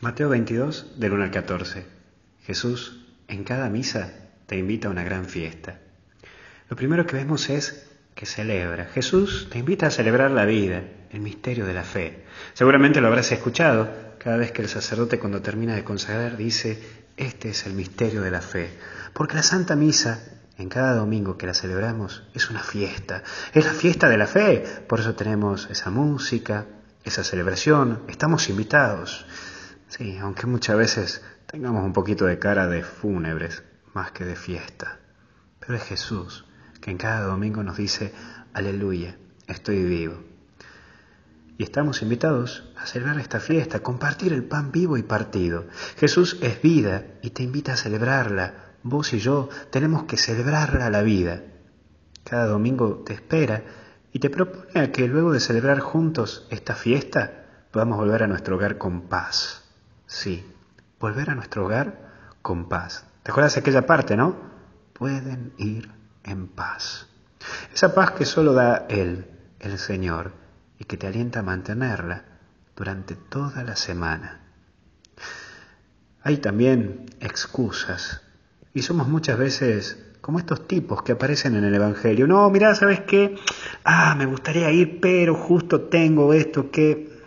Mateo 22, del 1 al 14. Jesús en cada misa te invita a una gran fiesta. Lo primero que vemos es que celebra. Jesús te invita a celebrar la vida, el misterio de la fe. Seguramente lo habrás escuchado cada vez que el sacerdote cuando termina de consagrar dice, este es el misterio de la fe. Porque la Santa Misa, en cada domingo que la celebramos, es una fiesta. Es la fiesta de la fe. Por eso tenemos esa música, esa celebración. Estamos invitados. Sí, aunque muchas veces tengamos un poquito de cara de fúnebres más que de fiesta. Pero es Jesús que en cada domingo nos dice, aleluya, estoy vivo. Y estamos invitados a celebrar esta fiesta, compartir el pan vivo y partido. Jesús es vida y te invita a celebrarla. Vos y yo tenemos que celebrarla la vida. Cada domingo te espera y te propone a que luego de celebrar juntos esta fiesta podamos volver a nuestro hogar con paz. Sí, volver a nuestro hogar con paz. ¿Te acuerdas de aquella parte, no? Pueden ir en paz. Esa paz que solo da Él, el Señor, y que te alienta a mantenerla durante toda la semana. Hay también excusas, y somos muchas veces como estos tipos que aparecen en el Evangelio. No, mira, ¿sabes qué? Ah, me gustaría ir, pero justo tengo esto que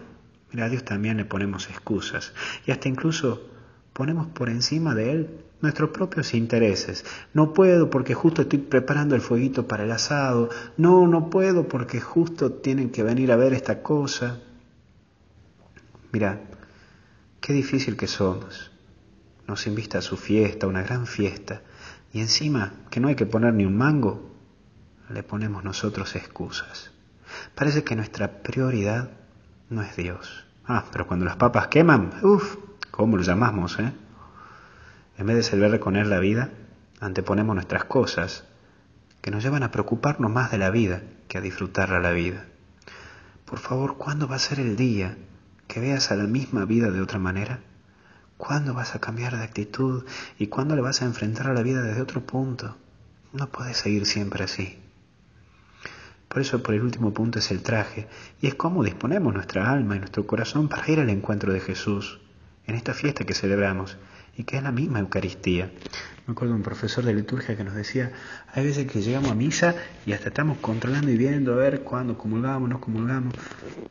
Mira, a Dios también le ponemos excusas y hasta incluso ponemos por encima de Él nuestros propios intereses. No puedo porque justo estoy preparando el fueguito para el asado. No, no puedo porque justo tienen que venir a ver esta cosa. Mira, qué difícil que somos. Nos invita a su fiesta, una gran fiesta, y encima que no hay que poner ni un mango, le ponemos nosotros excusas. Parece que nuestra prioridad no es Dios. Ah, pero cuando las papas queman, uff, ¿cómo lo llamamos, eh? En vez de celebrar con él la vida, anteponemos nuestras cosas, que nos llevan a preocuparnos más de la vida que a disfrutarla la vida. Por favor, ¿cuándo va a ser el día que veas a la misma vida de otra manera? ¿Cuándo vas a cambiar de actitud y cuándo le vas a enfrentar a la vida desde otro punto? No puedes seguir siempre así. Por eso por el último punto es el traje, y es cómo disponemos nuestra alma y nuestro corazón para ir al encuentro de Jesús, en esta fiesta que celebramos, y que es la misma Eucaristía. Me acuerdo de un profesor de liturgia que nos decía, hay veces que llegamos a misa y hasta estamos controlando y viendo a ver cuándo comulgamos, no comulgamos.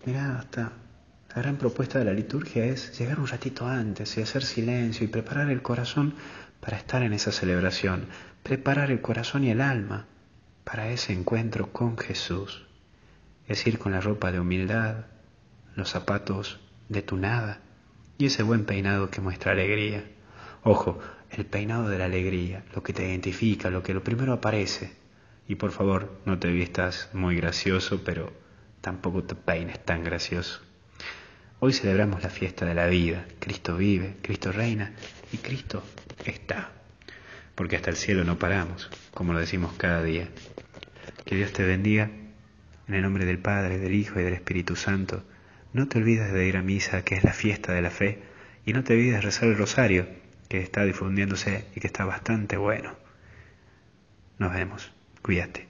Mirá, hasta la gran propuesta de la liturgia es llegar un ratito antes y hacer silencio y preparar el corazón para estar en esa celebración, preparar el corazón y el alma para ese encuentro con Jesús. Es ir con la ropa de humildad, los zapatos de tu nada y ese buen peinado que muestra alegría. Ojo, el peinado de la alegría, lo que te identifica, lo que lo primero aparece. Y por favor, no te vistas muy gracioso, pero tampoco te peines tan gracioso. Hoy celebramos la fiesta de la vida. Cristo vive, Cristo reina y Cristo está. Porque hasta el cielo no paramos, como lo decimos cada día. Que Dios te bendiga. En el nombre del Padre, del Hijo y del Espíritu Santo. No te olvides de ir a misa, que es la fiesta de la fe. Y no te olvides de rezar el rosario, que está difundiéndose y que está bastante bueno. Nos vemos. Cuídate.